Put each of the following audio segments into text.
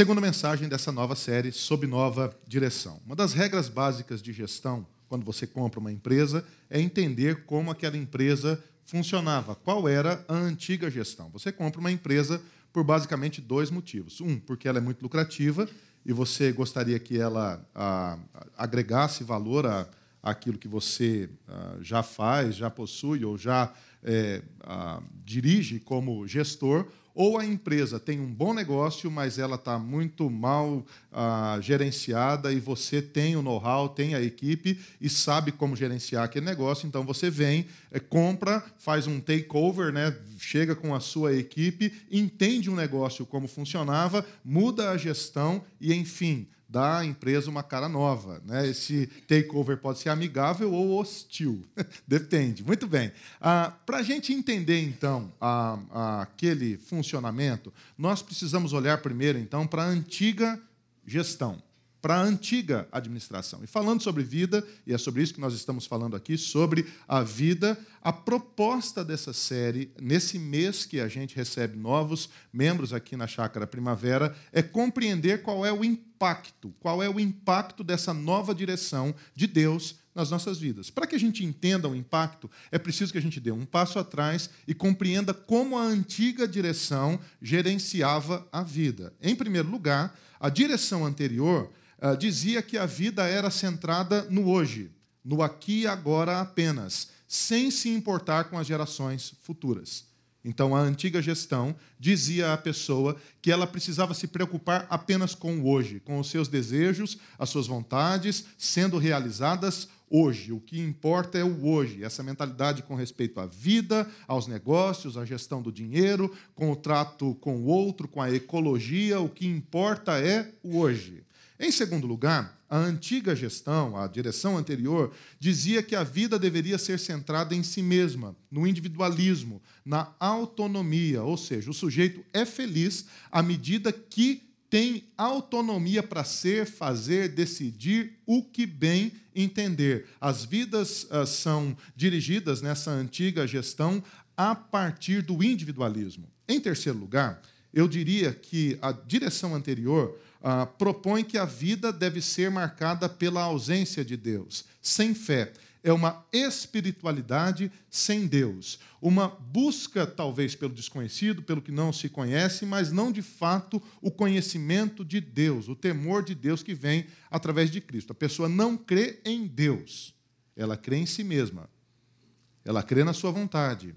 Segunda mensagem dessa nova série, sob nova direção. Uma das regras básicas de gestão, quando você compra uma empresa, é entender como aquela empresa funcionava, qual era a antiga gestão. Você compra uma empresa por basicamente dois motivos. Um, porque ela é muito lucrativa e você gostaria que ela a, agregasse valor a, aquilo que você já faz, já possui ou já é, dirige como gestor, ou a empresa tem um bom negócio, mas ela está muito mal ah, gerenciada e você tem o know-how, tem a equipe e sabe como gerenciar aquele negócio, então você vem, é, compra, faz um takeover, né, chega com a sua equipe, entende o um negócio como funcionava, muda a gestão e, enfim, dá à empresa uma cara nova. Né? Esse takeover pode ser amigável ou hostil, depende. Muito bem. Ah, Para a gente entender, então, a, a, aquele funcionamento, nós precisamos olhar primeiro, então, para a antiga gestão para a antiga administração. E falando sobre vida, e é sobre isso que nós estamos falando aqui, sobre a vida, a proposta dessa série, nesse mês que a gente recebe novos membros aqui na Chácara Primavera, é compreender qual é o impacto, qual é o impacto dessa nova direção de Deus nas nossas vidas. Para que a gente entenda o impacto, é preciso que a gente dê um passo atrás e compreenda como a antiga direção gerenciava a vida. Em primeiro lugar, a direção anterior uh, dizia que a vida era centrada no hoje, no aqui e agora apenas, sem se importar com as gerações futuras. Então, a antiga gestão dizia à pessoa que ela precisava se preocupar apenas com o hoje, com os seus desejos, as suas vontades sendo realizadas hoje. O que importa é o hoje. Essa mentalidade com respeito à vida, aos negócios, à gestão do dinheiro, com o trato com o outro, com a ecologia, o que importa é o hoje. Em segundo lugar, a antiga gestão, a direção anterior, dizia que a vida deveria ser centrada em si mesma, no individualismo, na autonomia, ou seja, o sujeito é feliz à medida que tem autonomia para ser, fazer, decidir o que bem entender. As vidas uh, são dirigidas nessa antiga gestão a partir do individualismo. Em terceiro lugar, eu diria que a direção anterior ah, propõe que a vida deve ser marcada pela ausência de Deus, sem fé. É uma espiritualidade sem Deus. Uma busca, talvez, pelo desconhecido, pelo que não se conhece, mas não de fato o conhecimento de Deus, o temor de Deus que vem através de Cristo. A pessoa não crê em Deus, ela crê em si mesma. Ela crê na sua vontade,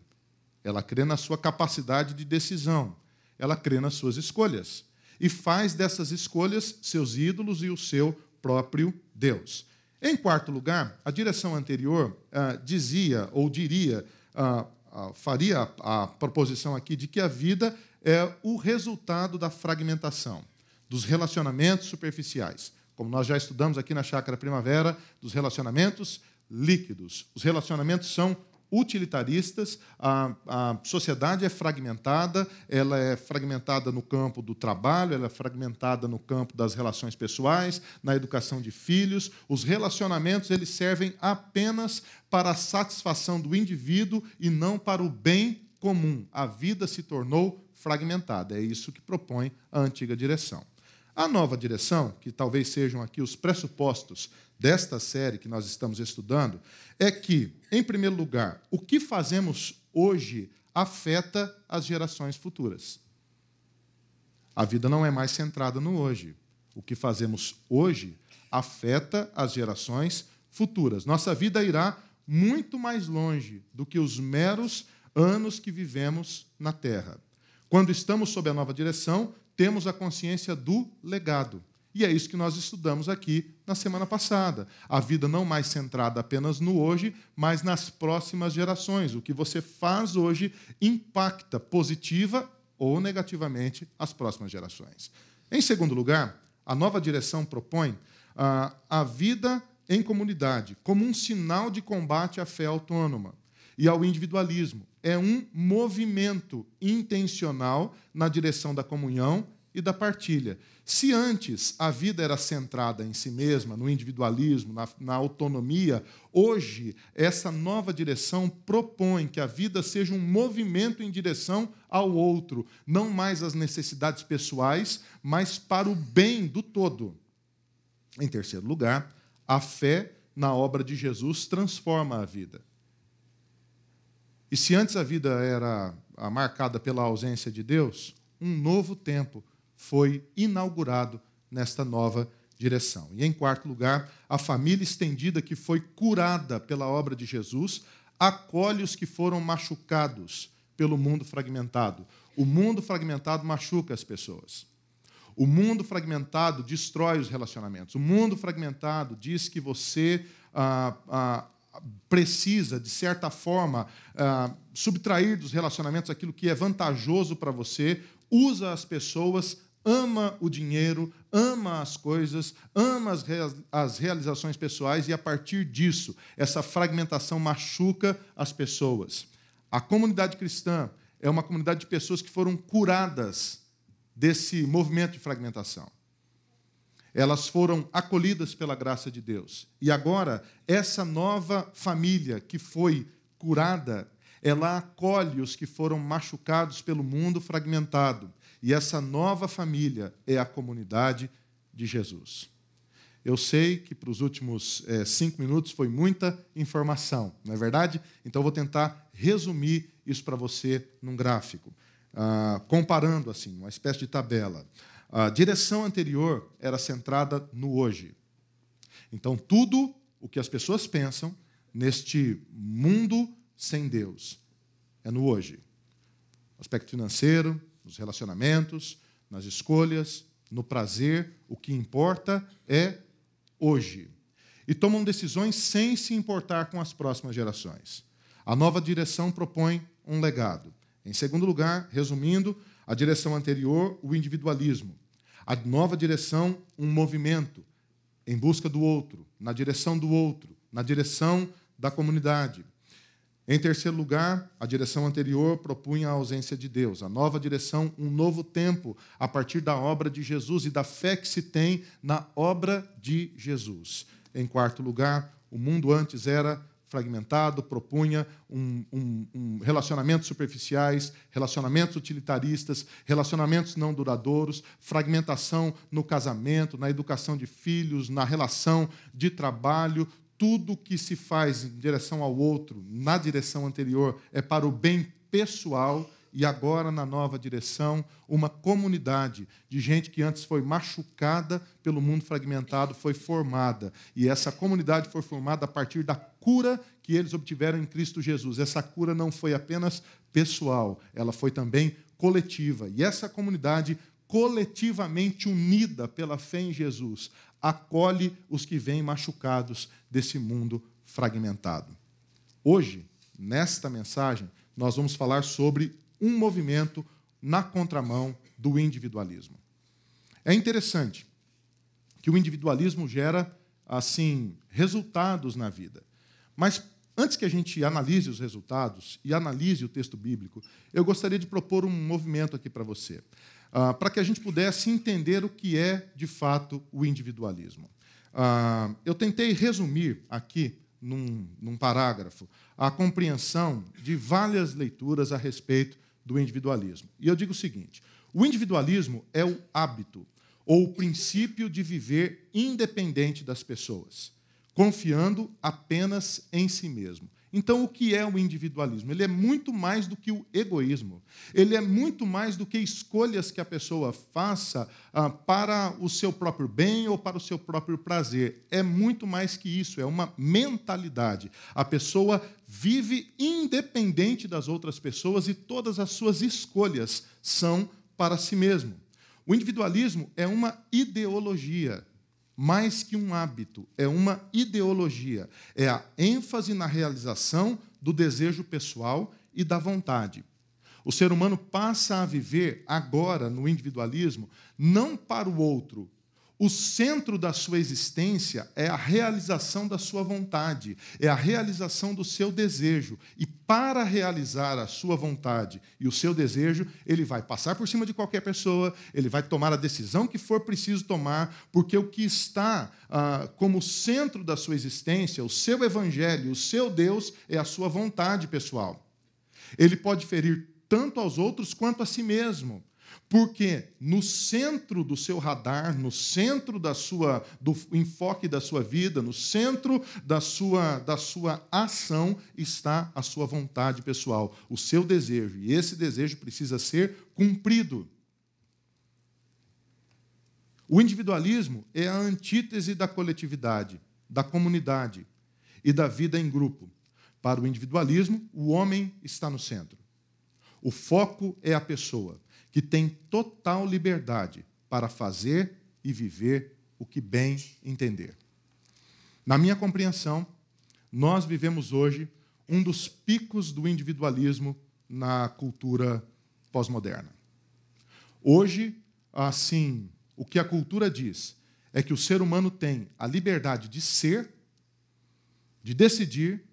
ela crê na sua capacidade de decisão, ela crê nas suas escolhas e faz dessas escolhas seus ídolos e o seu próprio Deus. Em quarto lugar, a direção anterior ah, dizia ou diria, ah, ah, faria a, a proposição aqui de que a vida é o resultado da fragmentação, dos relacionamentos superficiais. Como nós já estudamos aqui na Chácara Primavera, dos relacionamentos líquidos. Os relacionamentos são utilitaristas, a, a sociedade é fragmentada, ela é fragmentada no campo do trabalho, ela é fragmentada no campo das relações pessoais, na educação de filhos. Os relacionamentos eles servem apenas para a satisfação do indivíduo e não para o bem comum. A vida se tornou fragmentada. É isso que propõe a antiga direção. A nova direção, que talvez sejam aqui os pressupostos desta série que nós estamos estudando é que, em primeiro lugar, o que fazemos hoje afeta as gerações futuras. A vida não é mais centrada no hoje. O que fazemos hoje afeta as gerações futuras. Nossa vida irá muito mais longe do que os meros anos que vivemos na Terra. Quando estamos sob a nova direção, temos a consciência do legado. E é isso que nós estudamos aqui na semana passada. A vida não mais centrada apenas no hoje, mas nas próximas gerações. O que você faz hoje impacta positiva ou negativamente as próximas gerações. Em segundo lugar, a nova direção propõe ah, a vida em comunidade como um sinal de combate à fé autônoma e ao individualismo. É um movimento intencional na direção da comunhão e da partilha. Se antes a vida era centrada em si mesma, no individualismo, na, na, autonomia, hoje essa nova direção propõe que a vida seja um movimento em direção ao outro, não mais às necessidades pessoais, mas para o bem do todo. Em terceiro lugar, a fé na obra de Jesus transforma a vida. E se antes a vida era marcada pela ausência de Deus, um novo tempo foi inaugurado nesta nova direção. E em quarto lugar, a família estendida que foi curada pela obra de Jesus acolhe os que foram machucados pelo mundo fragmentado. O mundo fragmentado machuca as pessoas. O mundo fragmentado destrói os relacionamentos. O mundo fragmentado diz que você ah, ah, precisa, de certa forma, ah, subtrair dos relacionamentos aquilo que é vantajoso para você, usa as pessoas ama o dinheiro, ama as coisas, ama as, as realizações pessoais e, a partir disso, essa fragmentação machuca as pessoas. A comunidade cristã é uma comunidade de pessoas que foram curadas desse movimento de fragmentação. Elas foram acolhidas pela graça de Deus. E agora, essa nova família que foi curada, ela acolhe os que foram machucados pelo mundo fragmentado e essa nova família é a comunidade de Jesus. Eu sei que para os últimos é, cinco minutos foi muita informação, não é verdade? Então eu vou tentar resumir isso para você num gráfico, ah, comparando assim, uma espécie de tabela. A direção anterior era centrada no hoje. Então tudo o que as pessoas pensam neste mundo sem Deus é no hoje. Aspecto financeiro, nos relacionamentos, nas escolhas, no prazer, o que importa é hoje. E tomam decisões sem se importar com as próximas gerações. A nova direção propõe um legado. Em segundo lugar, resumindo, a direção anterior, o individualismo. A nova direção, um movimento em busca do outro, na direção do outro, na direção da comunidade. Em terceiro lugar, a direção anterior propunha a ausência de Deus. A nova direção, um novo tempo, a partir da obra de Jesus e da fé que se tem na obra de Jesus. Em quarto lugar, o mundo antes era fragmentado, propunha um, um, um relacionamentos superficiais, relacionamentos utilitaristas, relacionamentos não duradouros, fragmentação no casamento, na educação de filhos, na relação de trabalho, tudo que se faz em direção ao outro, na direção anterior, é para o bem pessoal e agora na nova direção, uma comunidade de gente que antes foi machucada pelo mundo fragmentado foi formada. E essa comunidade foi formada a partir da cura que eles obtiveram em Cristo Jesus. Essa cura não foi apenas pessoal, ela foi também coletiva. E essa comunidade coletivamente unida pela fé em Jesus, acolhe os que vêm machucados desse mundo fragmentado. Hoje, nesta mensagem, nós vamos falar sobre um movimento na contramão do individualismo. É interessante que o individualismo gera assim resultados na vida. Mas antes que a gente analise os resultados e analise o texto bíblico, eu gostaria de propor um movimento aqui para você. Ah, para que a gente pudesse entender o que é, de fato, o individualismo. Ah, eu tentei resumir aqui, num, num parágrafo, a compreensão de várias leituras a respeito do individualismo. E eu digo o seguinte: o individualismo é o hábito ou o princípio de viver independente das pessoas, confiando apenas em si mesmo. Então, o que é o individualismo? Ele é muito mais do que o egoísmo. Ele é muito mais do que escolhas que a pessoa faça ah, para o seu próprio bem ou para o seu próprio prazer. É muito mais que isso, é uma mentalidade. A pessoa vive independente das outras pessoas e todas as suas escolhas são para si mesmo. O individualismo é uma ideologia mais que um hábito, é uma ideologia. É a ênfase na realização do desejo pessoal e da vontade. O ser humano passa a viver agora no individualismo não para o outro. O centro da sua existência é a realização da sua vontade, é a realização do seu desejo. E para realizar a sua vontade e o seu desejo, ele vai passar por cima de qualquer pessoa, ele vai tomar a decisão que for preciso tomar, porque o que está ah, como centro da sua existência, o seu evangelho, o seu Deus, é a sua vontade pessoal. Ele pode ferir tanto aos outros quanto a si mesmo. Porque no centro do seu radar, no centro da sua, do enfoque da sua vida, no centro da sua, da sua ação, está a sua vontade pessoal, o seu desejo. E esse desejo precisa ser cumprido. O individualismo é a antítese da coletividade, da comunidade e da vida em grupo. Para o individualismo, o homem está no centro. O foco é a pessoa que tem total liberdade para fazer e viver o que bem entender. Na minha compreensão, nós vivemos hoje um dos picos do individualismo na cultura pós-moderna. Hoje, assim, o que a cultura diz é que o ser humano tem a liberdade de ser, de decidir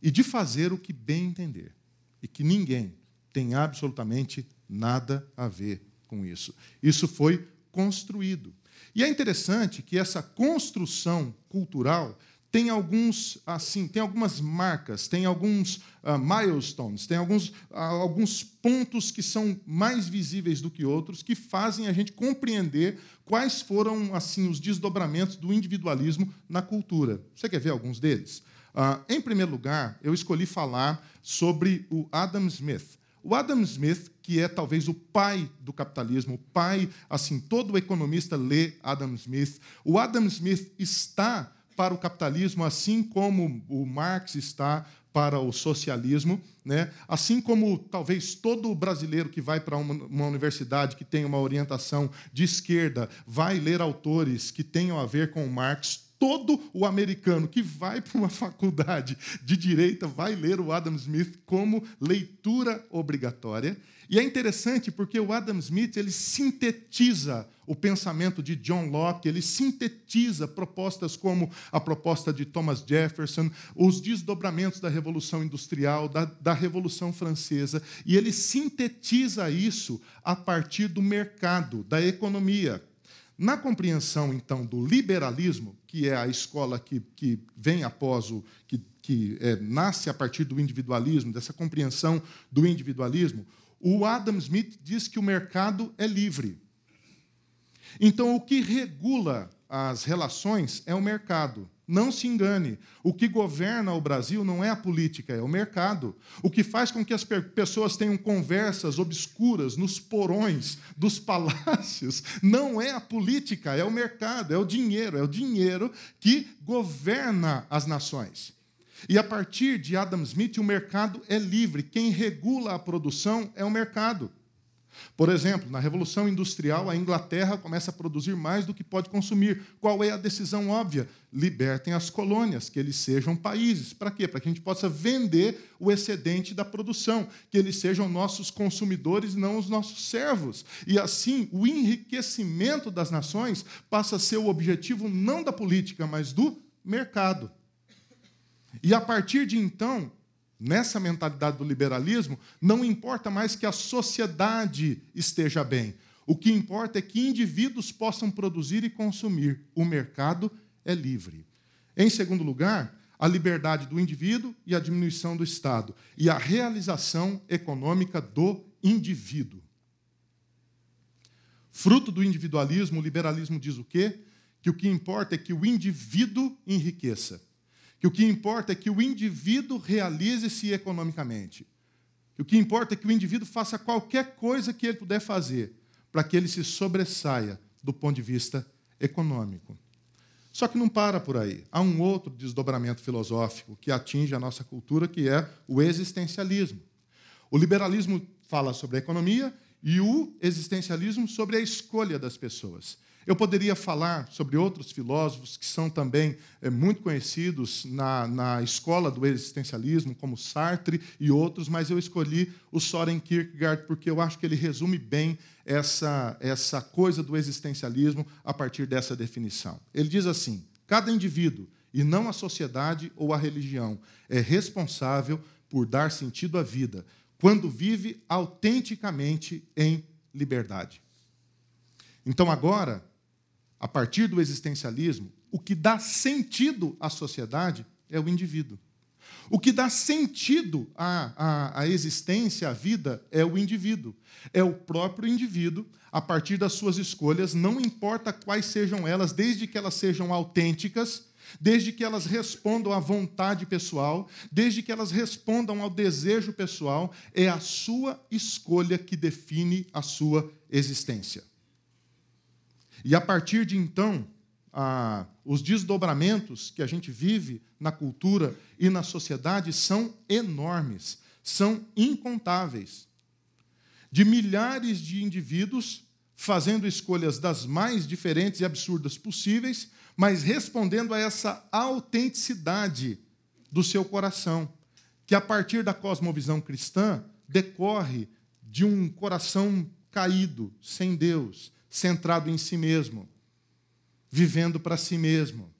e de fazer o que bem entender. E que ninguém tem absolutamente nada a ver com isso. Isso foi construído. E é interessante que essa construção cultural tem alguns assim, tem algumas marcas, tem alguns uh, milestones, tem alguns, uh, alguns pontos que são mais visíveis do que outros que fazem a gente compreender quais foram assim os desdobramentos do individualismo na cultura. Você quer ver alguns deles? Uh, em primeiro lugar, eu escolhi falar sobre o Adam Smith. O Adam Smith, que é talvez o pai do capitalismo, o pai, assim, todo economista lê Adam Smith. O Adam Smith está para o capitalismo, assim como o Marx está para o socialismo, né? assim como talvez todo brasileiro que vai para uma, uma, universidade que tem uma orientação de esquerda vai ler autores que tenham a ver com Marx, todo o americano que vai para uma faculdade de direita vai ler o Adam Smith como leitura obrigatória. E é interessante porque o Adam Smith ele sintetiza o pensamento de John Locke, ele sintetiza propostas como a proposta de Thomas Jefferson, os desdobramentos da Revolução Industrial, da, da Revolução Francesa, e ele sintetiza isso a partir do mercado, da economia. Na compreensão, então, do liberalismo, que é a escola que, que vem após o. que, que é, nasce a partir do individualismo, dessa compreensão do individualismo, o Adam Smith diz que o mercado é livre. Então, o que regula as relações é o mercado. Não se engane. O que governa o Brasil não é a política, é o mercado. O que faz com que as pessoas tenham conversas obscuras nos porões dos palácios não é a política, é o mercado, é o dinheiro. É o dinheiro que governa as nações. E a partir de Adam Smith, o mercado é livre. Quem regula a produção é o mercado. Por exemplo, na Revolução Industrial, a Inglaterra começa a produzir mais do que pode consumir. Qual é a decisão óbvia? Libertem as colônias, que eles sejam países. Para quê? Para que a gente possa vender o excedente da produção, que eles sejam nossos consumidores não os nossos servos. E assim, o enriquecimento das nações passa a ser o objetivo não da política, mas do mercado. E a partir de então, nessa mentalidade do liberalismo, não importa mais que a sociedade esteja bem. O que importa é que indivíduos possam produzir e consumir. O mercado é livre. Em segundo lugar, a liberdade do indivíduo e a diminuição do Estado. E a realização econômica do indivíduo. Fruto do individualismo, o liberalismo diz o quê? Que o que importa é que o indivíduo enriqueça que o que importa é que o indivíduo realize-se economicamente. Que o que importa é que o indivíduo faça qualquer coisa que ele puder fazer para que ele se sobressaia do ponto de vista econômico. Só que não para por aí. Há um outro desdobramento filosófico que atinge a nossa cultura, que é o existencialismo. O liberalismo fala sobre a economia e o existencialismo sobre a escolha das pessoas. Eu poderia falar sobre outros filósofos que são também é, muito conhecidos na, na escola do existencialismo, como Sartre e outros, mas eu escolhi o Soren Kierkegaard porque eu acho que ele resume bem essa, essa coisa do existencialismo a partir dessa definição. Ele diz assim: cada indivíduo, e não a sociedade ou a religião, é responsável por dar sentido à vida quando vive autenticamente em liberdade. Então, agora, a partir do existencialismo, o que dá sentido à sociedade é o indivíduo. O que dá sentido à, à, à, existência, à vida, é o indivíduo. É o próprio indivíduo, a partir das suas escolhas, não importa quais sejam elas, desde que elas sejam autênticas, desde que elas respondam à vontade pessoal, desde que elas respondam ao desejo pessoal, é a sua escolha que define a sua existência. E a partir de então, ah, os desdobramentos que a gente vive na cultura e na sociedade são enormes, são incontáveis. De milhares de indivíduos fazendo escolhas das mais diferentes e absurdas possíveis, mas respondendo a essa autenticidade do seu coração, que a partir da cosmovisão cristã decorre de um coração caído, sem Deus, centrado em si mesmo, vivendo para si mesmo.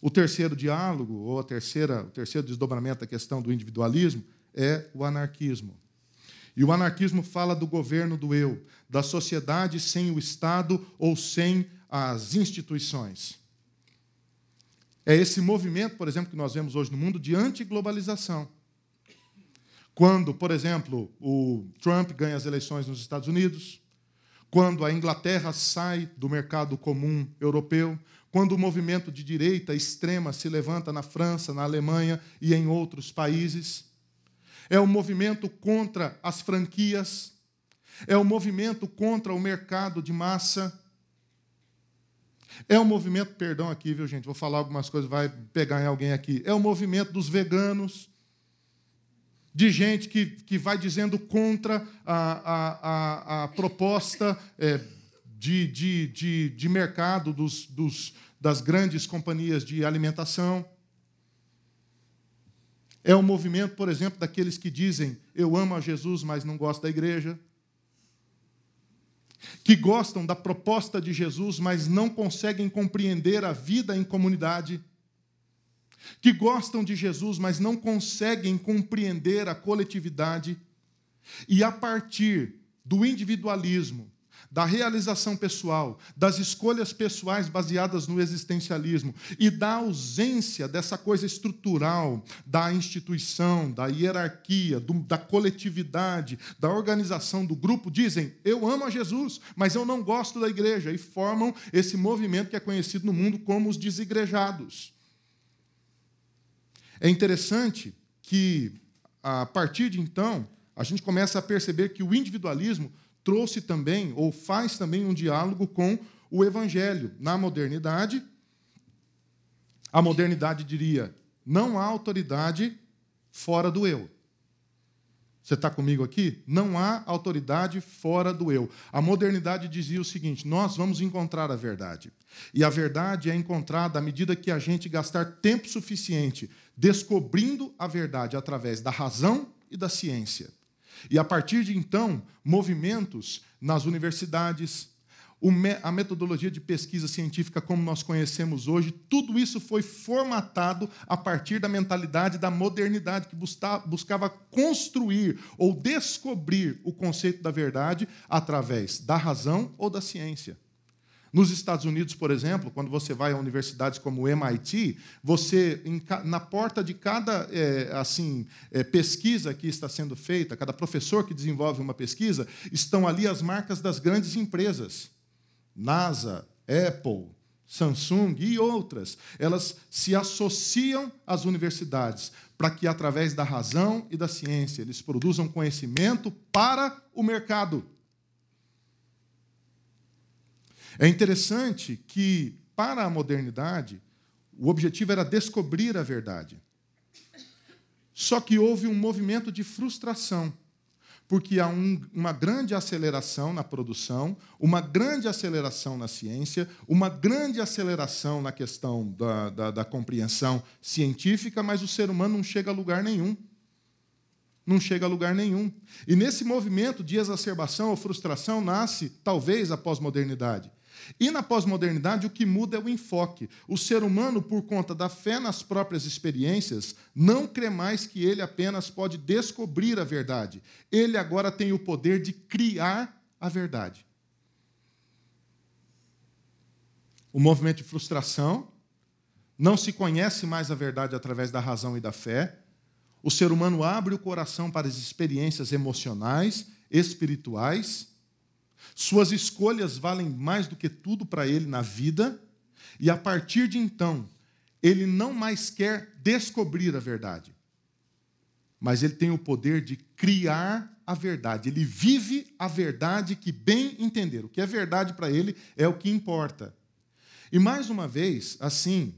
O terceiro diálogo, ou a terceira, o terceiro desdobramento da questão do individualismo, é o anarquismo. E o anarquismo fala do governo do eu, da sociedade sem o Estado ou sem as instituições. É esse movimento, por exemplo, que nós vemos hoje no mundo de antiglobalização. Quando, por exemplo, o Trump ganha as eleições nos Estados Unidos, quando a Inglaterra sai do mercado comum europeu, quando o movimento de direita extrema se levanta na França, na Alemanha e em outros países. É o movimento contra as franquias, é o movimento contra o mercado de massa. É o movimento, perdão aqui, viu, gente? Vou falar algumas coisas, vai pegar em alguém aqui. É o movimento dos veganos, de gente que, que vai dizendo contra a, a, a, a proposta é, de, de, de, de, mercado dos, dos, das grandes companhias de alimentação. É o movimento, por exemplo, daqueles que dizem eu amo a Jesus, mas não gosto da igreja. Que gostam da proposta de Jesus, mas não conseguem compreender a vida em comunidade que gostam de Jesus, mas não conseguem compreender a coletividade, e a partir do individualismo, da realização pessoal, das escolhas pessoais baseadas no existencialismo e da ausência dessa coisa estrutural da instituição, da hierarquia, do, da coletividade, da organização do grupo, dizem: Eu amo a Jesus, mas eu não gosto da igreja, e formam esse movimento que é conhecido no mundo como os desigrejados. É interessante que, a partir de então, a gente começa a perceber que o individualismo trouxe também, ou faz também, um diálogo com o evangelho. Na modernidade, a modernidade diria: não há autoridade fora do eu. Você está comigo aqui? Não há autoridade fora do eu. A modernidade dizia o seguinte: nós vamos encontrar a verdade. E a verdade é encontrada à medida que a gente gastar tempo suficiente descobrindo a verdade através da razão e da ciência. E a partir de então, movimentos nas universidades, a metodologia de pesquisa científica como nós conhecemos hoje, tudo isso foi formatado a partir da mentalidade da modernidade, que buscava construir ou descobrir o conceito da verdade através da razão ou da ciência. Nos Estados Unidos, por exemplo, quando você vai a universidades como o MIT, você na porta de cada é, assim é, pesquisa que está sendo feita, cada professor que desenvolve uma pesquisa, estão ali as marcas das grandes empresas. NASA, Apple, Samsung e outras, elas se associam às universidades para que, através da razão e da ciência, eles produzam conhecimento para o mercado. É interessante que, para a modernidade, o objetivo era descobrir a verdade. Só que houve um movimento de frustração porque há um, uma grande aceleração na produção, uma grande aceleração na ciência, uma grande aceleração na questão da, da, da compreensão científica, mas o ser humano não chega a lugar nenhum não chega a lugar nenhum. E nesse movimento de exacerbação ou frustração nasce, talvez, a pós-modernidade. E na pós-modernidade, o que muda é o enfoque. O ser humano, por conta da fé nas próprias experiências, não crê mais que ele apenas pode descobrir a verdade. Ele agora tem o poder de criar a verdade. O movimento de frustração não se conhece mais a verdade através da razão e da fé. O ser humano abre o coração para as experiências emocionais, espirituais suas escolhas valem mais do que tudo para ele na vida, e a partir de então, ele não mais quer descobrir a verdade, mas ele tem o poder de criar a verdade. Ele vive a verdade que bem entender. O que é verdade para ele é o que importa. E mais uma vez, assim,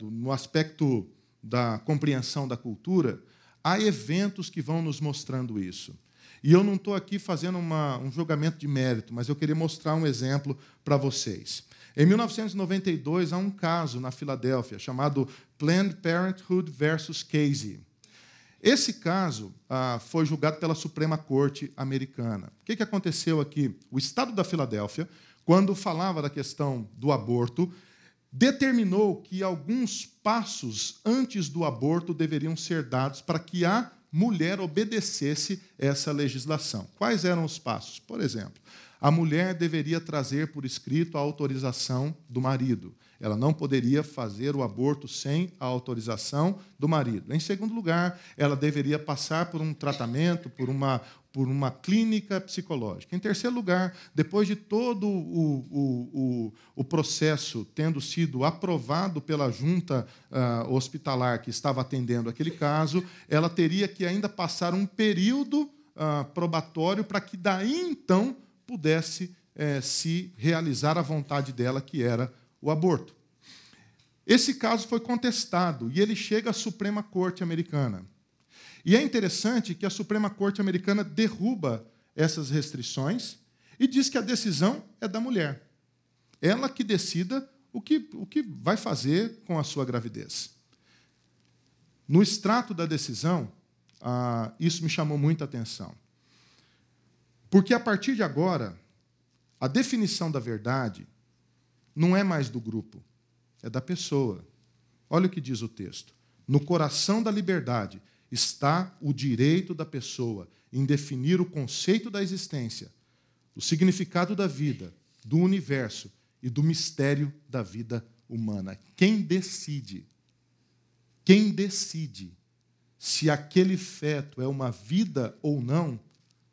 no aspecto da compreensão da cultura, há eventos que vão nos mostrando isso. E eu não estou aqui fazendo uma, um julgamento de mérito, mas eu queria mostrar um exemplo para vocês. Em 1992, há um caso na Filadélfia chamado Planned Parenthood versus Casey. Esse caso ah, foi julgado pela Suprema Corte Americana. O que, que aconteceu aqui? O Estado da Filadélfia, quando falava da questão do aborto, determinou que alguns passos antes do aborto deveriam ser dados para que a mulher obedecesse essa legislação. Quais eram os passos? Por exemplo, a mulher deveria trazer por escrito a autorização do marido. Ela não poderia fazer o aborto sem a autorização do marido. Em segundo lugar, ela deveria passar por um tratamento, por uma, por uma clínica psicológica. Em terceiro lugar, depois de todo o, o, o, o processo tendo sido aprovado pela junta uh, hospitalar que estava atendendo aquele caso, ela teria que ainda passar um período uh, probatório para que daí então pudesse eh, se realizar a vontade dela, que era o aborto. Esse caso foi contestado e ele chega à Suprema Corte Americana. E é interessante que a Suprema Corte Americana derruba essas restrições e diz que a decisão é da mulher. Ela que decida o que, o que vai fazer com a sua gravidez. No extrato da decisão, ah, isso me chamou muita atenção. Porque a partir de agora, a definição da verdade não é mais do grupo, é da pessoa. Olha o que diz o texto. No coração da liberdade está o direito da pessoa em definir o conceito da existência, o significado da vida, do universo e do mistério da vida humana. Quem decide? Quem decide se aquele feto é uma vida ou não,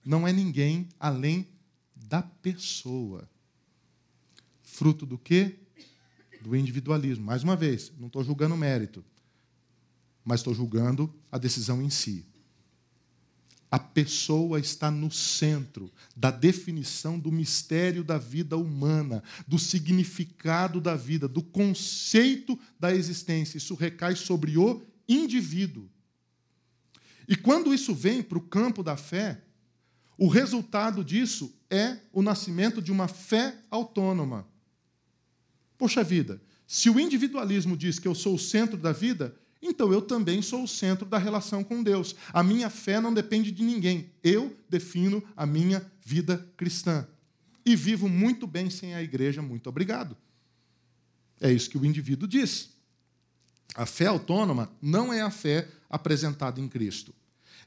não é ninguém além da pessoa. Fruto do quê? Do individualismo. Mais uma vez, não estou julgando mérito mas estou julgando a decisão em si. A pessoa está no centro da definição do mistério da vida humana, do significado da vida, do conceito da existência. Isso recai sobre o indivíduo. E quando isso vem para o campo da fé, o resultado disso é o nascimento de uma fé autônoma. Poxa vida, se o individualismo diz que eu sou o centro da vida, então eu também sou o centro da relação com Deus. A minha fé não depende de ninguém. Eu defino a minha vida cristã. E vivo muito bem sem a igreja, muito obrigado. É isso que o indivíduo diz. A fé autônoma não é a fé apresentada em Cristo.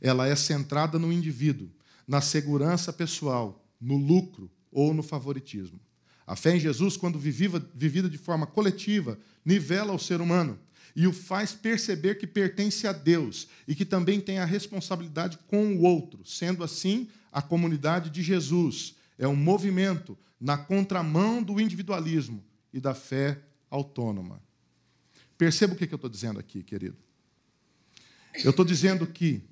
Ela é centrada no indivíduo, na segurança pessoal, no lucro ou no favoritismo. A fé em Jesus, quando vivida de forma coletiva, nivela o ser humano e o faz perceber que pertence a Deus e que também tem a responsabilidade com o outro. Sendo assim, a comunidade de Jesus é um movimento na contramão do individualismo e da fé autônoma. Perceba o que eu estou dizendo aqui, querido. Eu estou dizendo que,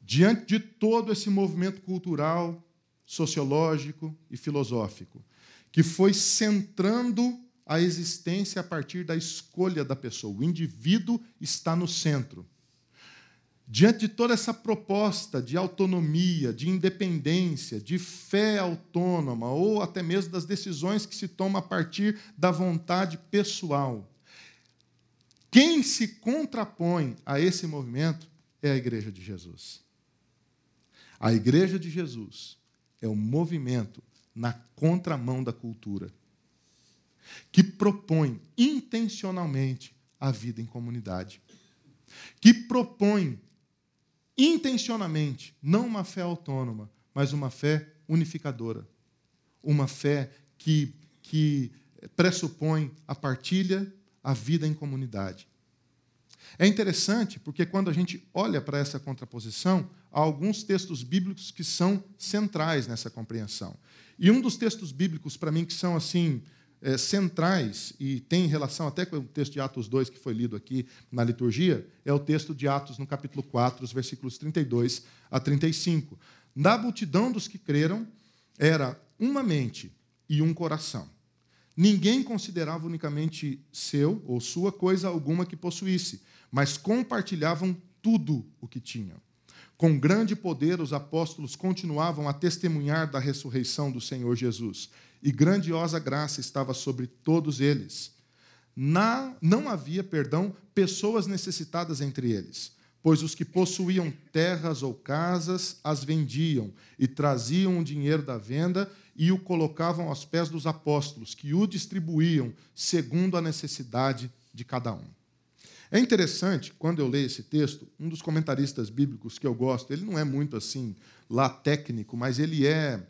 diante de todo esse movimento cultural, sociológico e filosófico, que foi centrando a existência a partir da escolha da pessoa. O indivíduo está no centro. Diante de toda essa proposta de autonomia, de independência, de fé autônoma, ou até mesmo das decisões que se tomam a partir da vontade pessoal, quem se contrapõe a esse movimento é a Igreja de Jesus. A Igreja de Jesus é o movimento na contramão da cultura, que propõe intencionalmente a vida em comunidade, que propõe intencionalmente, não uma fé autônoma, mas uma fé unificadora. Uma fé que, que pressupõe a partilha, a vida em comunidade. É interessante porque quando a gente olha para essa contraposição, há alguns textos bíblicos que são centrais nessa compreensão. E um dos textos bíblicos, para mim, que são assim é, centrais e tem relação até com o texto de Atos 2 que foi lido aqui na liturgia, é o texto de Atos no capítulo 4, os versículos 32 a 35. Na multidão dos que creram era uma mente e um coração. Ninguém considerava unicamente seu ou sua coisa alguma que possuísse, mas compartilhavam tudo o que tinham. Com grande poder, os apóstolos continuavam a testemunhar da ressurreição do Senhor Jesus e grandiosa graça estava sobre todos eles. Na, não havia, perdão, pessoas necessitadas entre eles, pois os que possuíam terras ou casas as vendiam e traziam o dinheiro da venda e o colocavam aos pés dos apóstolos, que o distribuíam segundo a necessidade de cada um. É interessante, quando eu leio esse texto, um dos comentaristas bíblicos que eu gosto, ele não é muito assim lá técnico, mas ele é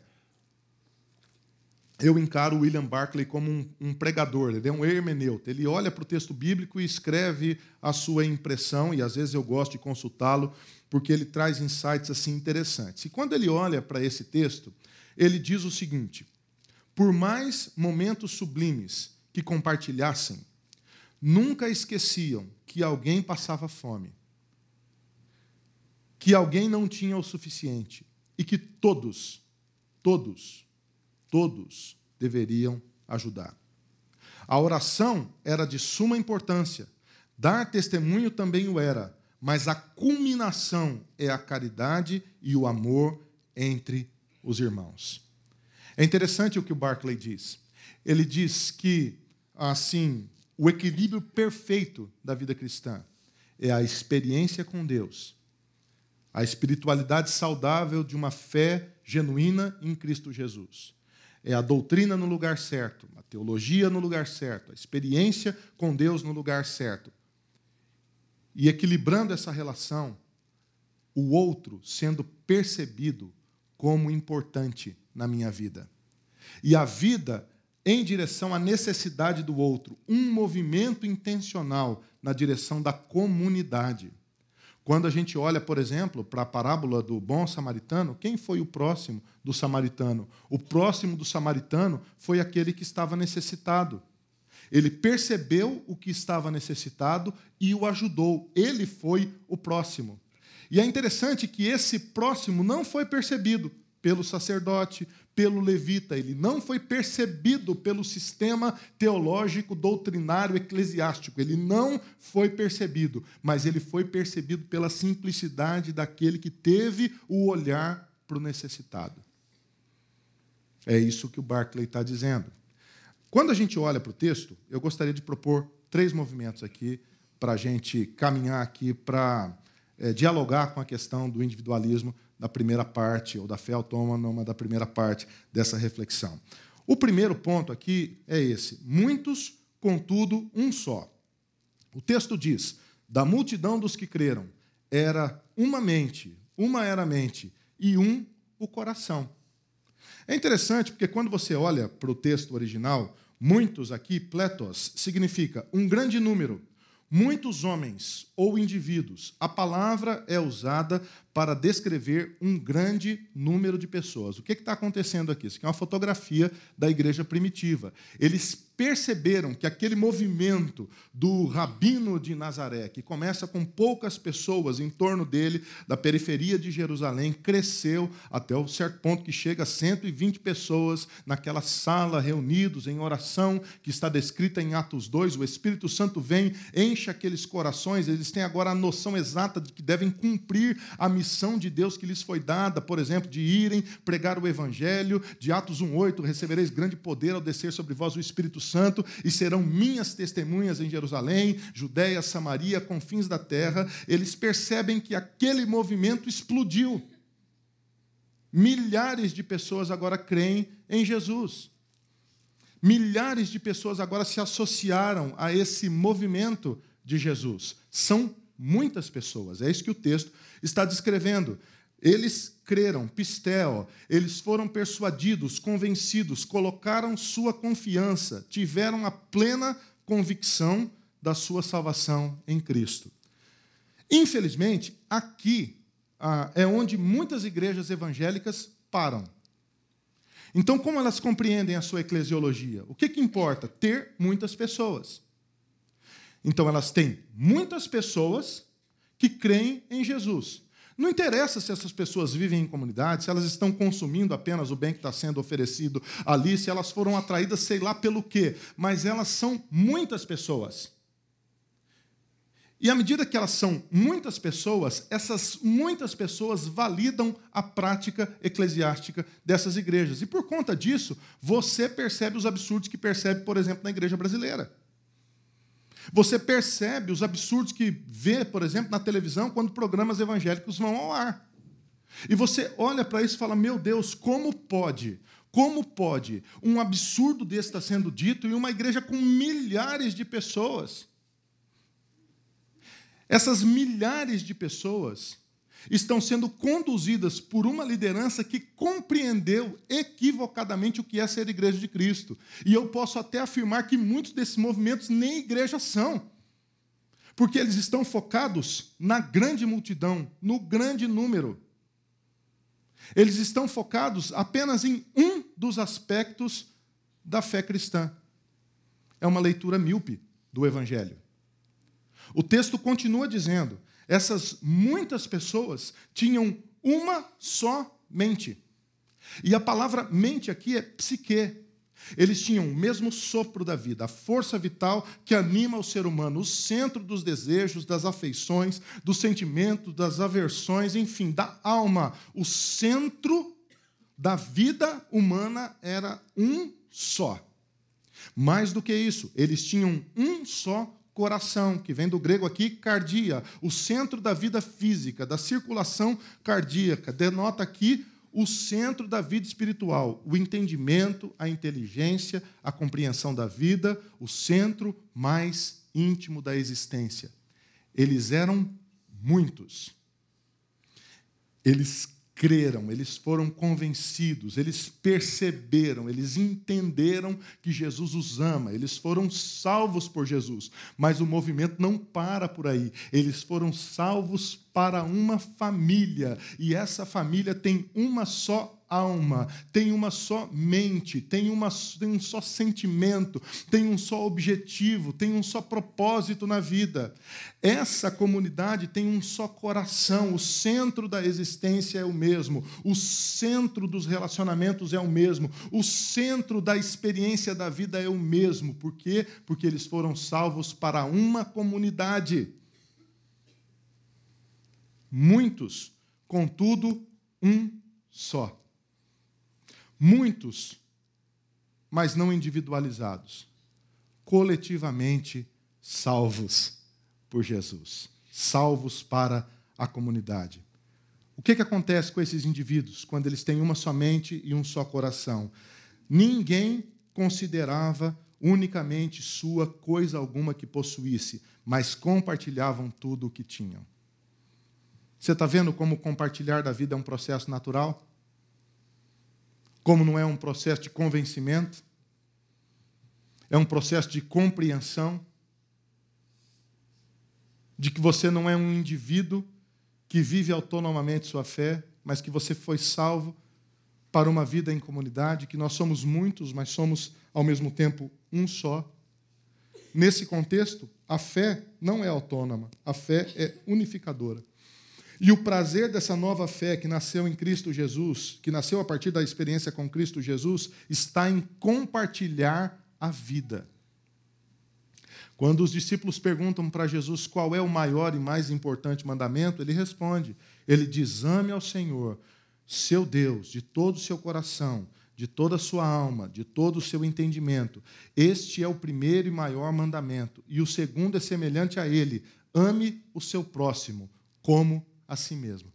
eu encaro o William Barclay como um, um, pregador, ele é um hermeneuta. Ele olha para o texto bíblico e escreve a sua impressão, e às vezes eu gosto de consultá-lo, porque ele traz insights assim interessantes. E quando ele olha para esse texto, ele diz o seguinte: por mais momentos sublimes que compartilhassem, nunca esqueciam que alguém passava fome, que alguém não tinha o suficiente, e que todos, todos, Todos deveriam ajudar. A oração era de suma importância. Dar testemunho também o era, mas a culminação é a caridade e o amor entre os irmãos. É interessante o que o Barclay diz. Ele diz que, assim, o equilíbrio perfeito da vida cristã é a experiência com Deus, a espiritualidade saudável de uma fé genuína em Cristo Jesus é a doutrina no lugar certo, a teologia no lugar certo, a experiência com Deus no lugar certo. E equilibrando essa relação, o outro sendo percebido como importante na minha vida. E a vida em direção à necessidade do outro, um movimento intencional na direção da comunidade. Quando a gente olha, por exemplo, para a parábola do bom samaritano, quem foi o próximo do samaritano? O próximo do samaritano foi aquele que estava necessitado. Ele percebeu o que estava necessitado e o ajudou. Ele foi o próximo. E é interessante que esse próximo não foi percebido pelo sacerdote, pelo levita, ele não foi percebido pelo sistema teológico, doutrinário, eclesiástico. Ele não foi percebido, mas ele foi percebido pela simplicidade daquele que teve o olhar para o necessitado. É isso que o Barclay está dizendo. Quando a gente olha para o texto, eu gostaria de propor três movimentos aqui para a gente caminhar aqui para é, dialogar com a questão do individualismo da primeira parte, ou da fé autônoma da primeira parte dessa reflexão. O primeiro ponto aqui é esse: muitos, contudo, um só. O texto diz: da multidão dos que creram, era uma mente, uma era a mente, e um o coração. É interessante porque quando você olha para o texto original, muitos aqui, pletos, significa um grande número, muitos homens ou indivíduos. A palavra é usada para descrever um grande número de pessoas. O que está acontecendo aqui? Isso aqui é uma fotografia da igreja primitiva. Eles perceberam que aquele movimento do rabino de Nazaré, que começa com poucas pessoas em torno dele, da periferia de Jerusalém, cresceu até um certo ponto que chega a 120 pessoas naquela sala reunidos em oração, que está descrita em Atos 2. O Espírito Santo vem, enche aqueles corações, eles têm agora a noção exata de que devem cumprir a missão de Deus que lhes foi dada, por exemplo, de irem pregar o evangelho, de Atos 1:8, recebereis grande poder ao descer sobre vós o Espírito Santo, e serão minhas testemunhas em Jerusalém, Judéia, Samaria, confins da terra. Eles percebem que aquele movimento explodiu. Milhares de pessoas agora creem em Jesus. Milhares de pessoas agora se associaram a esse movimento de Jesus. São muitas pessoas, é isso que o texto está descrevendo. Eles creram, pistel, eles foram persuadidos, convencidos, colocaram sua confiança, tiveram a plena convicção da sua salvação em Cristo. Infelizmente, aqui ah, é onde muitas igrejas evangélicas param. Então, como elas compreendem a sua eclesiologia? O que, que importa? Ter muitas pessoas. Então, elas têm muitas pessoas que creem em Jesus. Não interessa se essas pessoas vivem em comunidade, se elas estão consumindo apenas o bem que está sendo oferecido ali, se elas foram atraídas, sei lá pelo quê, mas elas são muitas pessoas. E à medida que elas são muitas pessoas, essas muitas pessoas validam a prática eclesiástica dessas igrejas. E por conta disso, você percebe os absurdos que percebe, por exemplo, na igreja brasileira. Você percebe os absurdos que vê, por exemplo, na televisão, quando programas evangélicos vão ao ar. E você olha para isso e fala: meu Deus, como pode? Como pode um absurdo desse estar sendo dito em uma igreja com milhares de pessoas? Essas milhares de pessoas estão sendo conduzidas por uma liderança que compreendeu equivocadamente o que é ser igreja de Cristo. E eu posso até afirmar que muitos desses movimentos nem igreja são. Porque eles estão focados na grande multidão, no grande número. Eles estão focados apenas em um dos aspectos da fé cristã. É uma leitura míope do Evangelho. O texto continua dizendo: essas muitas pessoas tinham uma só mente. E a palavra mente aqui é psique. Eles tinham o mesmo sopro da vida, a força vital que anima o ser humano, o centro dos desejos, das afeições, dos sentimentos, das aversões, enfim, da alma. O centro da vida humana era um só. Mais do que isso, eles tinham um só coração, que vem do grego aqui cardia, o centro da vida física, da circulação cardíaca, denota aqui o centro da vida espiritual, o entendimento, a inteligência, a compreensão da vida, o centro mais íntimo da existência. Eles eram muitos. Eles creram, eles foram convencidos, eles perceberam, eles entenderam que Jesus os ama, eles foram salvos por Jesus. Mas o movimento não para por aí. Eles foram salvos para uma família, e essa família tem uma só alma, tem uma só mente, tem, uma, tem um só sentimento, tem um só objetivo, tem um só propósito na vida. Essa comunidade tem um só coração, o centro da existência é o mesmo, o centro dos relacionamentos é o mesmo, o centro da experiência da vida é o mesmo. Por quê? Porque eles foram salvos para uma comunidade. Muitos, contudo, um só. Muitos, mas não individualizados. Coletivamente salvos por Jesus. Salvos para a comunidade. O que, que acontece com esses indivíduos quando eles têm uma só mente e um só coração? Ninguém considerava unicamente sua coisa alguma que possuísse, mas compartilhavam tudo o que tinham. Você está vendo como compartilhar da vida é um processo natural? como não é um processo de convencimento, é um processo de compreensão, de que você não é um indivíduo que vive autonomamente sua fé, mas que você foi salvo para uma vida em comunidade, que nós somos muitos, mas somos ao mesmo tempo um só. Nesse contexto, a fé não é autônoma, a fé é unificadora. E o prazer dessa nova fé que nasceu em Cristo Jesus, que nasceu a partir da experiência com Cristo Jesus, está em compartilhar a vida. Quando os discípulos perguntam para Jesus qual é o maior e mais importante mandamento, ele responde: ele diz: ame ao Senhor, seu Deus, de todo o seu coração, de toda a sua alma, de todo o seu entendimento. Este é o primeiro e maior mandamento. E o segundo é semelhante a ele: ame o seu próximo como a si mesmo.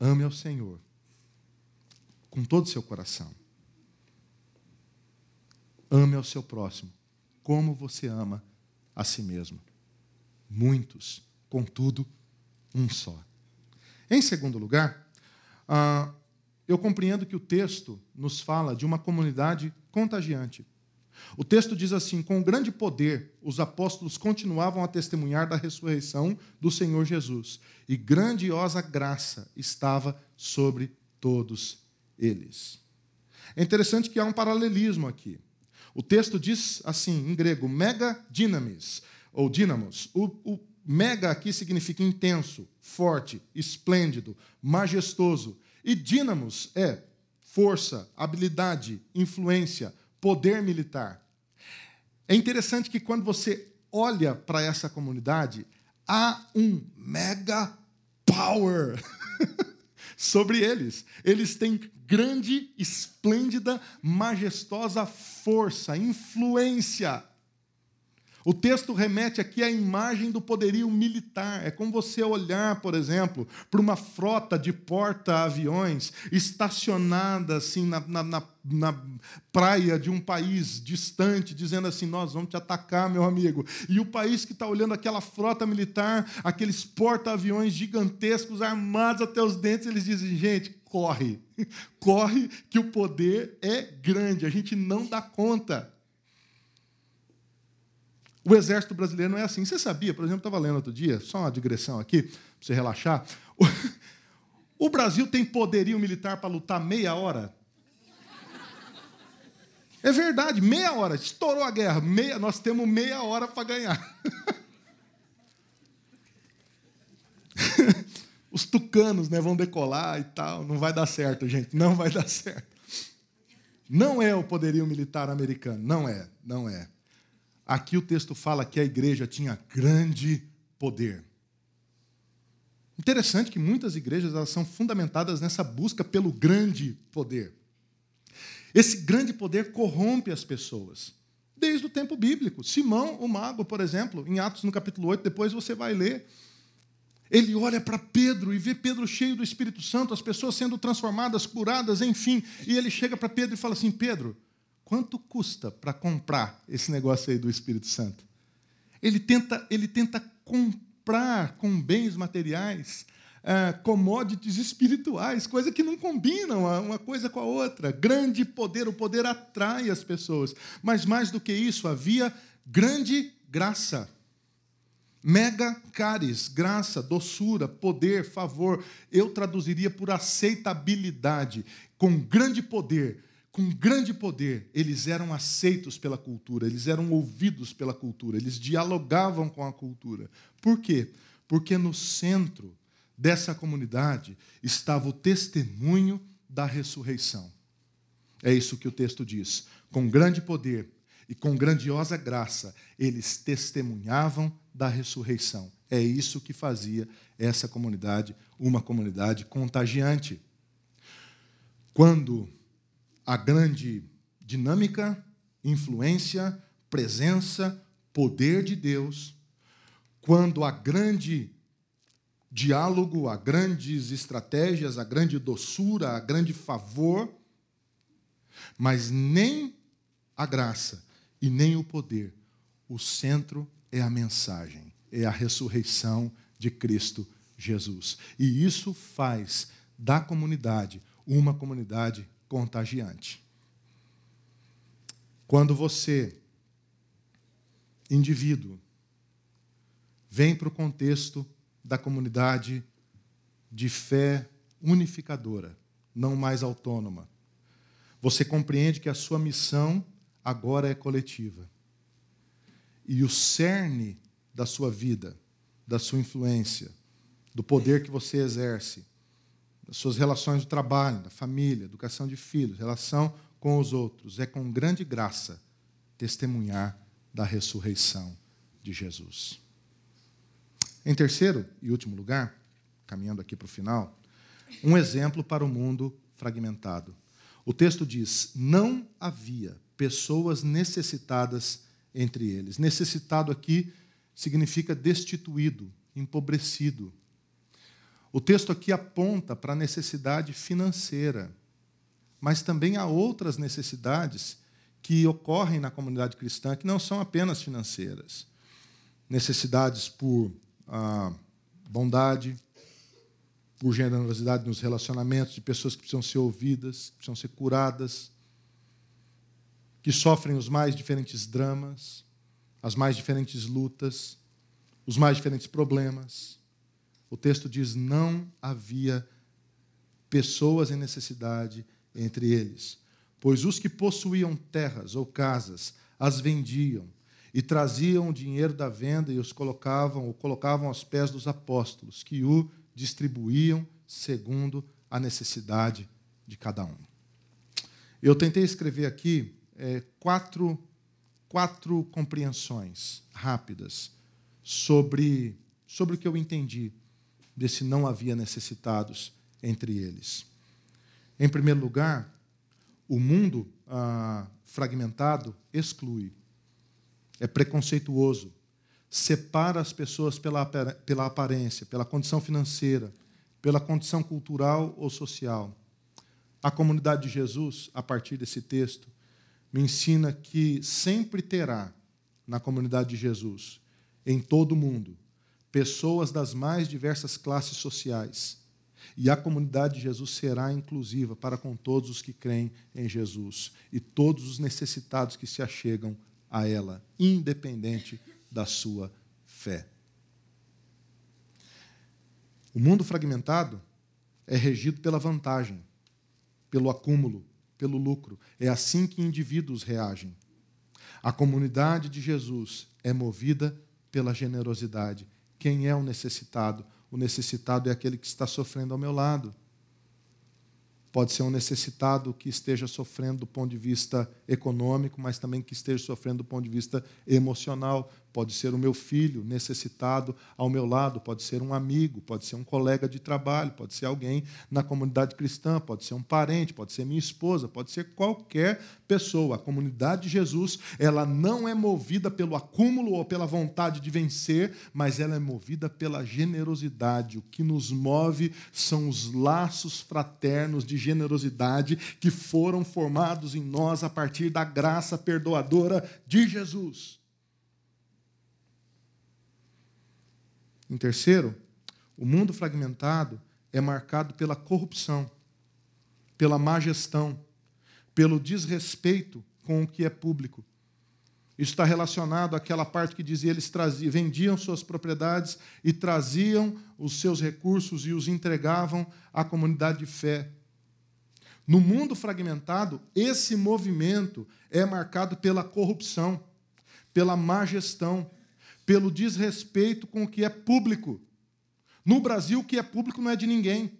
Ame ao Senhor com todo o seu coração. Ame ao seu próximo como você ama a si mesmo. Muitos, contudo, um só. Em segundo lugar, ah, eu compreendo que o texto nos fala de uma comunidade contagiante. O texto diz assim: com grande poder, os apóstolos continuavam a testemunhar da ressurreição do Senhor Jesus, e grandiosa graça estava sobre todos eles. É interessante que há um paralelismo aqui. O texto diz assim, em grego, mega dynamis, ou dínamos. O, o mega aqui significa intenso, forte, esplêndido, majestoso. E dínamos é força, habilidade, influência, poder militar. É interessante que quando você olha para essa comunidade, há um mega power sobre eles. Eles têm grande, esplêndida, majestosa força, influência. O texto remete aqui à imagem do poderio militar. É como você olhar, por exemplo, para uma frota de porta-aviões estacionada assim na, na, na, na, praia de um país distante, dizendo assim: Nós vamos te atacar, meu amigo. E o país que está olhando aquela frota militar, aqueles porta-aviões gigantescos, armados até os dentes, eles dizem: Gente, corre, corre, que o poder é grande, a gente não dá conta. O exército brasileiro não é assim. Você sabia, por exemplo, estava lendo outro dia, só uma digressão aqui, para você relaxar. O, Brasil tem poderio militar para lutar meia hora? É verdade, meia hora. Estourou a guerra, meia, nós temos meia hora para ganhar. Os tucanos né, vão decolar e tal. Não vai dar certo, gente. Não vai dar certo. Não é o poderio militar americano. Não é, não é. Aqui o texto fala que a igreja tinha grande poder. Interessante que muitas igrejas elas são fundamentadas nessa busca pelo grande poder. Esse grande poder corrompe as pessoas. Desde o tempo bíblico. Simão, o mago, por exemplo, em Atos no capítulo 8, depois você vai ler. Ele olha para Pedro e vê Pedro cheio do Espírito Santo, as pessoas sendo transformadas, curadas, enfim. E ele chega para Pedro e fala assim: Pedro, Quanto custa para comprar esse negócio aí do Espírito Santo? Ele tenta, ele tenta comprar com bens materiais uh, commodities espirituais, coisa que não combinam uma coisa com a outra. Grande poder, o poder atrai as pessoas. Mas mais do que isso, havia grande graça. Mega caris, graça, doçura, poder, favor. Eu traduziria por aceitabilidade. Com grande poder, com grande poder, eles eram aceitos pela cultura, eles eram ouvidos pela cultura, eles dialogavam com a cultura. Por quê? Porque no centro dessa comunidade estava o testemunho da ressurreição. É isso que o texto diz. Com grande poder e com grandiosa graça, eles testemunhavam da ressurreição. É isso que fazia essa comunidade uma comunidade contagiante. Quando a grande dinâmica, influência, presença, poder de Deus, quando há grande diálogo, há grandes estratégias, há grande doçura, há grande favor, mas nem a graça e nem o poder. O centro é a mensagem, é a ressurreição de Cristo Jesus. E isso faz da comunidade uma comunidade contagiante. Quando você, indivíduo, vem para o contexto da comunidade de fé unificadora, não mais autônoma. Você compreende que a sua missão agora é coletiva. E o cerne da sua vida, da sua influência, do poder que você exerce, das suas relações do trabalho, da família, educação de filhos, relação com os outros, é com grande graça testemunhar da ressurreição de Jesus. Em terceiro e último lugar, caminhando aqui para o final, um exemplo para o mundo fragmentado. O texto diz: não havia pessoas necessitadas entre eles. Necessitado aqui significa destituído, empobrecido. O texto aqui aponta para a necessidade financeira, mas também há outras necessidades que ocorrem na comunidade cristã que não são apenas financeiras. Necessidades por ah, bondade, por generosidade nos relacionamentos, de pessoas que precisam ser ouvidas, que precisam ser curadas, que sofrem os mais diferentes dramas, as mais diferentes lutas, os mais diferentes problemas. O texto diz: não havia pessoas em necessidade entre eles, pois os que possuíam terras ou casas as vendiam e traziam o dinheiro da venda e os colocavam ou colocavam aos pés dos apóstolos, que o distribuíam segundo a necessidade de cada um. Eu tentei escrever aqui é, quatro, quatro compreensões rápidas sobre, sobre o que eu entendi desse não havia necessitados entre eles. Em primeiro lugar, o mundo ah, fragmentado exclui, é preconceituoso, separa as pessoas pela, pela aparência, pela condição financeira, pela condição cultural ou social. A comunidade de Jesus, a partir desse texto, me ensina que sempre terá na comunidade de Jesus, em todo o mundo, pessoas das mais diversas classes sociais. E a comunidade de Jesus será inclusiva para com todos os que creem em Jesus e todos os necessitados que se achegam a ela, independente da sua fé. O mundo fragmentado é regido pela vantagem, pelo acúmulo, pelo lucro. É assim que indivíduos reagem. A comunidade de Jesus é movida pela generosidade. Quem é o necessitado? O necessitado é aquele que está sofrendo ao meu lado. Pode ser um necessitado que esteja sofrendo do ponto de vista econômico, mas também que esteja sofrendo do ponto de vista emocional. Pode ser o meu filho necessitado ao meu lado, pode ser um amigo, pode ser um colega de trabalho, pode ser alguém na comunidade cristã, pode ser um parente, pode ser minha esposa, pode ser qualquer pessoa. A comunidade de Jesus, ela não é movida pelo acúmulo ou pela vontade de vencer, mas ela é movida pela generosidade. O que nos move são os laços fraternos de generosidade que foram formados em nós a partir da graça perdoadora de Jesus. Em terceiro, o mundo fragmentado é marcado pela corrupção, pela má gestão, pelo desrespeito com o que é público. Isso está relacionado àquela parte que dizia eles traziam, vendiam suas propriedades e traziam os seus recursos e os entregavam à comunidade de fé. No mundo fragmentado, esse movimento é marcado pela corrupção, pela má gestão, pelo desrespeito com o que é público. No Brasil, o que é público não é de ninguém.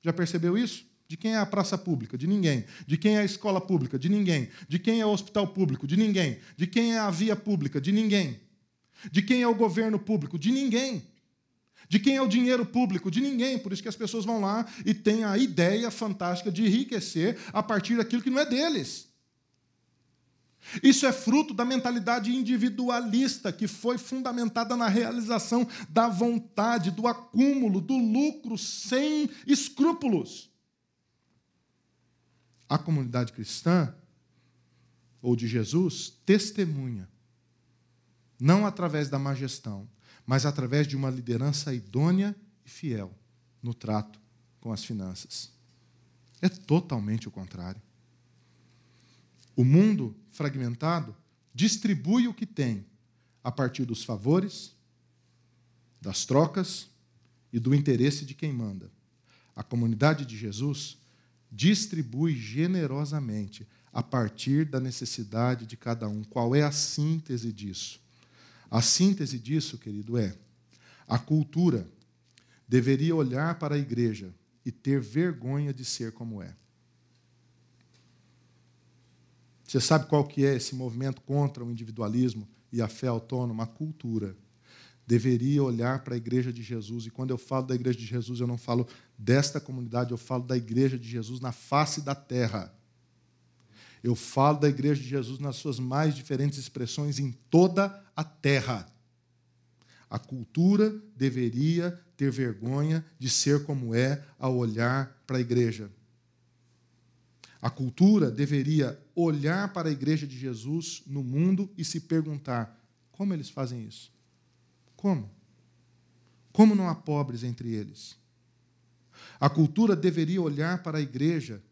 Já percebeu isso? De quem é a praça pública? De ninguém. De quem é a escola pública? De ninguém. De quem é o hospital público? De ninguém. De quem é a via pública? De ninguém. De quem é o governo público? De ninguém. De quem é o dinheiro público? De ninguém. Por isso que as pessoas vão lá e têm a ideia fantástica de enriquecer a partir daquilo que não é deles. Isso é fruto da mentalidade individualista que foi fundamentada na realização da vontade, do acúmulo, do lucro sem escrúpulos. A comunidade cristã, ou de Jesus, testemunha, não através da má gestão, mas através de uma liderança idônea e fiel no trato com as finanças. É totalmente o contrário. O mundo fragmentado distribui o que tem a partir dos favores, das trocas, e do interesse de quem manda. A comunidade de Jesus distribui generosamente a partir da necessidade de cada um. Qual é a síntese disso? A síntese disso, querido, é a cultura deveria olhar para a igreja e ter vergonha de ser como é. Você sabe qual que é esse movimento contra o individualismo e a fé autônoma? A cultura deveria olhar para a igreja de Jesus. E quando eu falo da igreja de Jesus, eu não falo desta comunidade, eu falo da igreja de Jesus na face da terra. Eu falo da igreja de Jesus nas suas mais diferentes expressões em toda a terra. A cultura deveria ter vergonha de ser como é ao olhar para a igreja. A cultura deveria olhar para a igreja de Jesus no mundo e se perguntar: como eles fazem isso? Como? Como não há pobres entre eles? A cultura deveria olhar para a igreja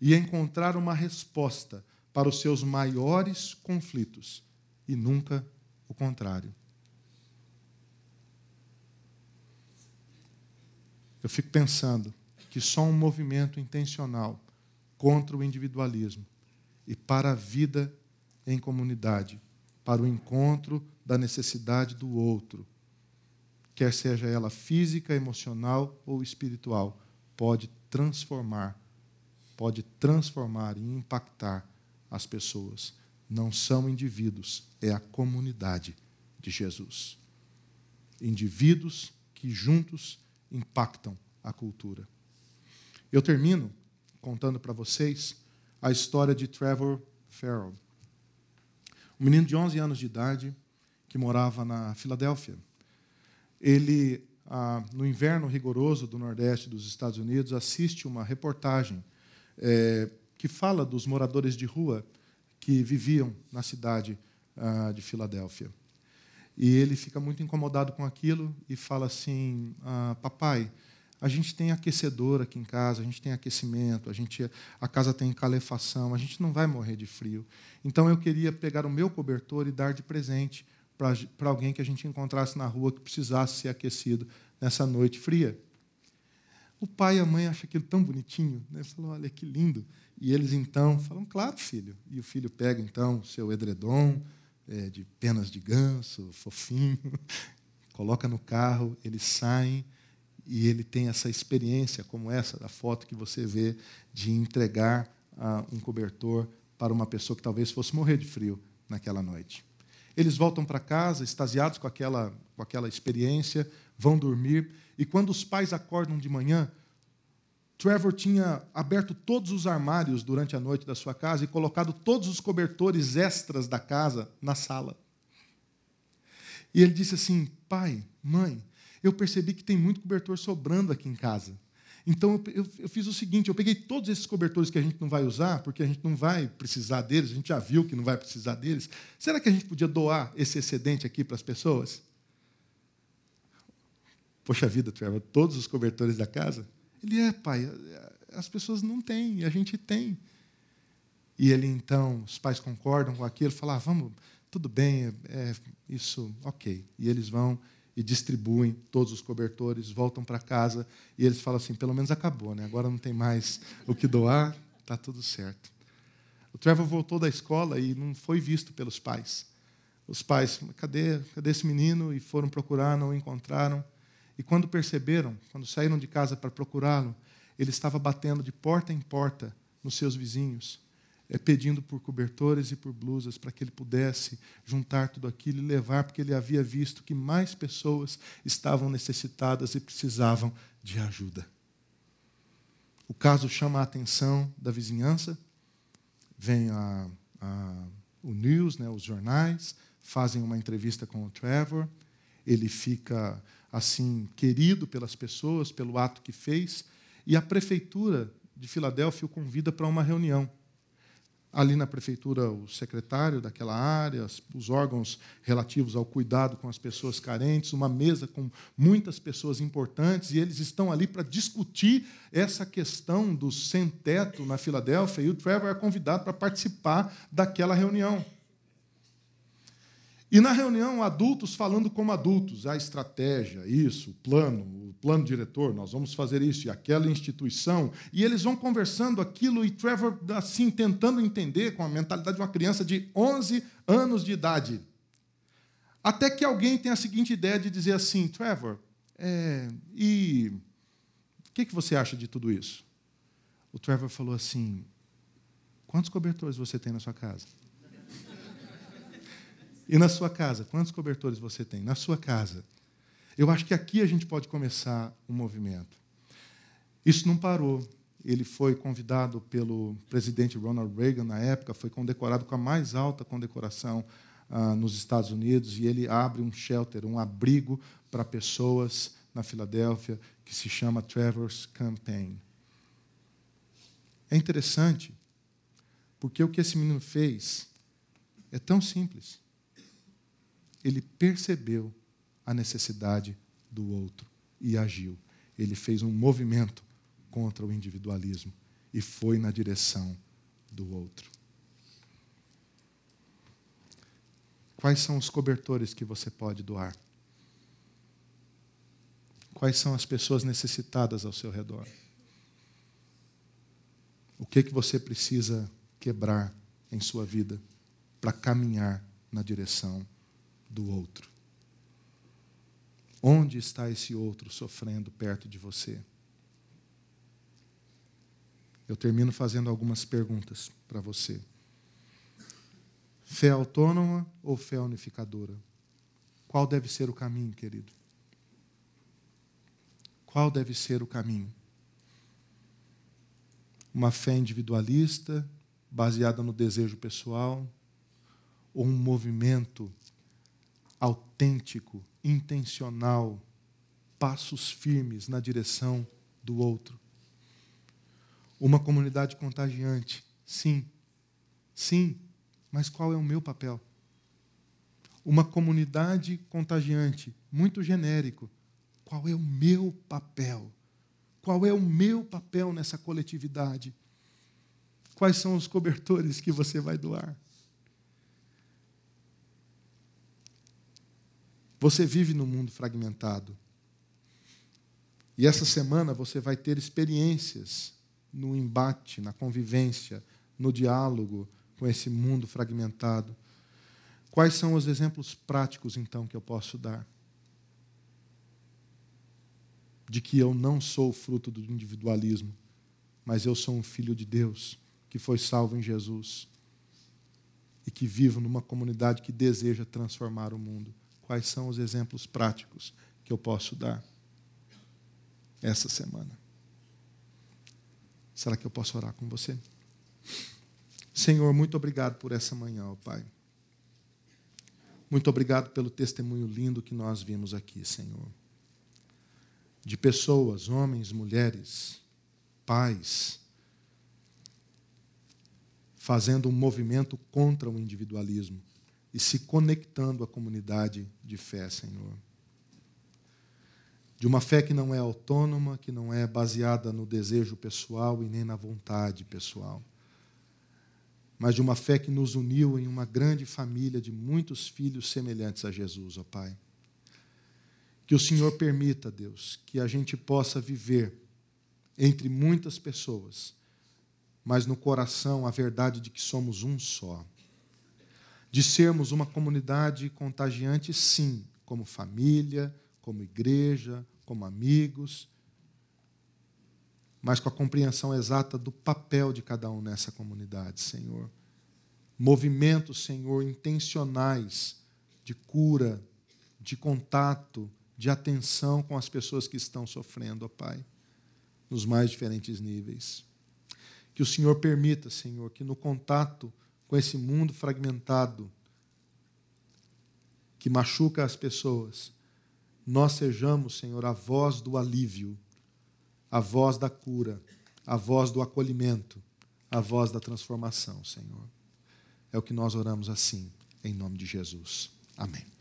e encontrar uma resposta para os seus maiores conflitos, e nunca o contrário. Eu fico pensando que só um movimento intencional contra o individualismo e para a vida em comunidade, para o encontro da necessidade do outro, quer seja ela física, emocional ou espiritual, pode transformar pode transformar e impactar as pessoas. Não são indivíduos, é a comunidade de Jesus. Indivíduos que juntos impactam a cultura. Eu termino contando para vocês a história de Trevor Farrell, um menino de 11 anos de idade que morava na Filadélfia. Ele, ah, no inverno rigoroso do Nordeste dos Estados Unidos, assiste uma reportagem é, que fala dos moradores de rua que viviam na cidade ah, de Filadélfia. E ele fica muito incomodado com aquilo e fala assim: ah, Papai, a gente tem aquecedor aqui em casa, a gente tem aquecimento, a, gente, a casa tem calefação, a gente não vai morrer de frio. Então eu queria pegar o meu cobertor e dar de presente para alguém que a gente encontrasse na rua que precisasse ser aquecido nessa noite fria. O pai e a mãe acham aquilo tão bonitinho, né? Falam, olha que lindo. E eles então falam, claro, filho. E o filho pega então o seu edredom é, de penas de ganso, fofinho, coloca no carro, eles saem e ele tem essa experiência como essa da foto que você vê de entregar ah, um cobertor para uma pessoa que talvez fosse morrer de frio naquela noite. Eles voltam para casa, extasiados com aquela, com aquela experiência, vão dormir e quando os pais acordam de manhã, Trevor tinha aberto todos os armários durante a noite da sua casa e colocado todos os cobertores extras da casa na sala. E ele disse assim: Pai, mãe, eu percebi que tem muito cobertor sobrando aqui em casa. Então eu, eu, eu, fiz o seguinte: eu peguei todos esses cobertores que a gente não vai usar, porque a gente não vai precisar deles, a gente já viu que não vai precisar deles. Será que a gente podia doar esse excedente aqui para as pessoas? Poxa vida, Trevor, todos os cobertores da casa? Ele é, pai, as pessoas não têm, a gente tem. E ele então, os pais concordam com aquilo, falam, ah, vamos, tudo bem, é, isso, ok. E eles vão e distribuem todos os cobertores, voltam para casa e eles falam assim, pelo menos acabou, né? agora não tem mais o que doar, está tudo certo. O Trevor voltou da escola e não foi visto pelos pais. Os pais, cadê, cadê esse menino? E foram procurar, não encontraram. E quando perceberam, quando saíram de casa para procurá-lo, ele estava batendo de porta em porta nos seus vizinhos, é, pedindo por cobertores e por blusas para que ele pudesse juntar tudo aquilo e levar, porque ele havia visto que mais pessoas estavam necessitadas e precisavam de ajuda. O caso chama a atenção da vizinhança, vem a, a, o news, né, os jornais, fazem uma entrevista com o Trevor, ele fica assim querido pelas pessoas pelo ato que fez, e a prefeitura de Filadélfia o convida para uma reunião. Ali na prefeitura, o secretário daquela área, os órgãos relativos ao cuidado com as pessoas carentes, uma mesa com muitas pessoas importantes, e eles estão ali para discutir essa questão do sem-teto na Filadélfia, e o Trevor é convidado para participar daquela reunião. E na reunião, adultos falando como adultos, a estratégia, isso, o plano, o plano diretor, nós vamos fazer isso e aquela instituição, e eles vão conversando aquilo e Trevor assim tentando entender com a mentalidade de uma criança de 11 anos de idade. Até que alguém tem a seguinte ideia de dizer assim, Trevor, é, e o que, que você acha de tudo isso? O Trevor falou assim: quantos cobertores você tem na sua casa? E na sua casa, quantos cobertores você tem? Na sua casa. Eu acho que aqui a gente pode começar um movimento. Isso não parou. Ele foi convidado pelo presidente Ronald Reagan na época, foi condecorado com a mais alta condecoração ah, nos Estados Unidos, e ele abre um shelter, um abrigo para pessoas na Filadélfia, que se chama Trevor's Campaign. É interessante, porque o que esse menino fez é tão simples ele percebeu a necessidade do outro e agiu. Ele fez um movimento contra o individualismo e foi na direção do outro. Quais são os cobertores que você pode doar? Quais são as pessoas necessitadas ao seu redor? O que que você precisa quebrar em sua vida para caminhar na direção do outro. Onde está esse outro sofrendo perto de você? Eu termino fazendo algumas perguntas para você. Fé autônoma ou fé unificadora? Qual deve ser o caminho, querido? Qual deve ser o caminho? Uma fé individualista, baseada no desejo pessoal, ou um movimento autêntico, intencional, passos firmes na direção do outro. Uma comunidade contagiante, sim, sim, mas qual é o meu papel? Uma comunidade contagiante, muito genérico, qual é o meu papel? Qual é o meu papel nessa coletividade? Quais são os cobertores que você vai doar? Você vive num mundo fragmentado. E essa semana você vai ter experiências no embate, na convivência, no diálogo com esse mundo fragmentado. Quais são os exemplos práticos, então, que eu posso dar? De que eu não sou fruto do individualismo, mas eu sou um filho de Deus que foi salvo em Jesus e que vivo numa comunidade que deseja transformar o mundo quais são os exemplos práticos que eu posso dar essa semana. Será que eu posso orar com você? Senhor, muito obrigado por essa manhã, ó Pai. Muito obrigado pelo testemunho lindo que nós vimos aqui, Senhor. De pessoas, homens, mulheres, pais, fazendo um movimento contra o individualismo e se conectando à comunidade de fé, Senhor. De uma fé que não é autônoma, que não é baseada no desejo pessoal e nem na vontade pessoal, mas de uma fé que nos uniu em uma grande família de muitos filhos semelhantes a Jesus, ó Pai. Que o Senhor permita, Deus, que a gente possa viver entre muitas pessoas, mas no coração a verdade de que somos um só de sermos uma comunidade contagiante, sim, como família, como igreja, como amigos, mas com a compreensão exata do papel de cada um nessa comunidade, Senhor. Movimentos, Senhor, intencionais de cura, de contato, de atenção com as pessoas que estão sofrendo, ó Pai, nos mais diferentes níveis. Que o Senhor permita, Senhor, que no contato com esse mundo fragmentado que machuca as pessoas, nós sejamos, Senhor, a voz do alívio, a voz da cura, a voz do acolhimento, a voz da transformação, Senhor. É o que nós oramos assim, em nome de Jesus. Amém.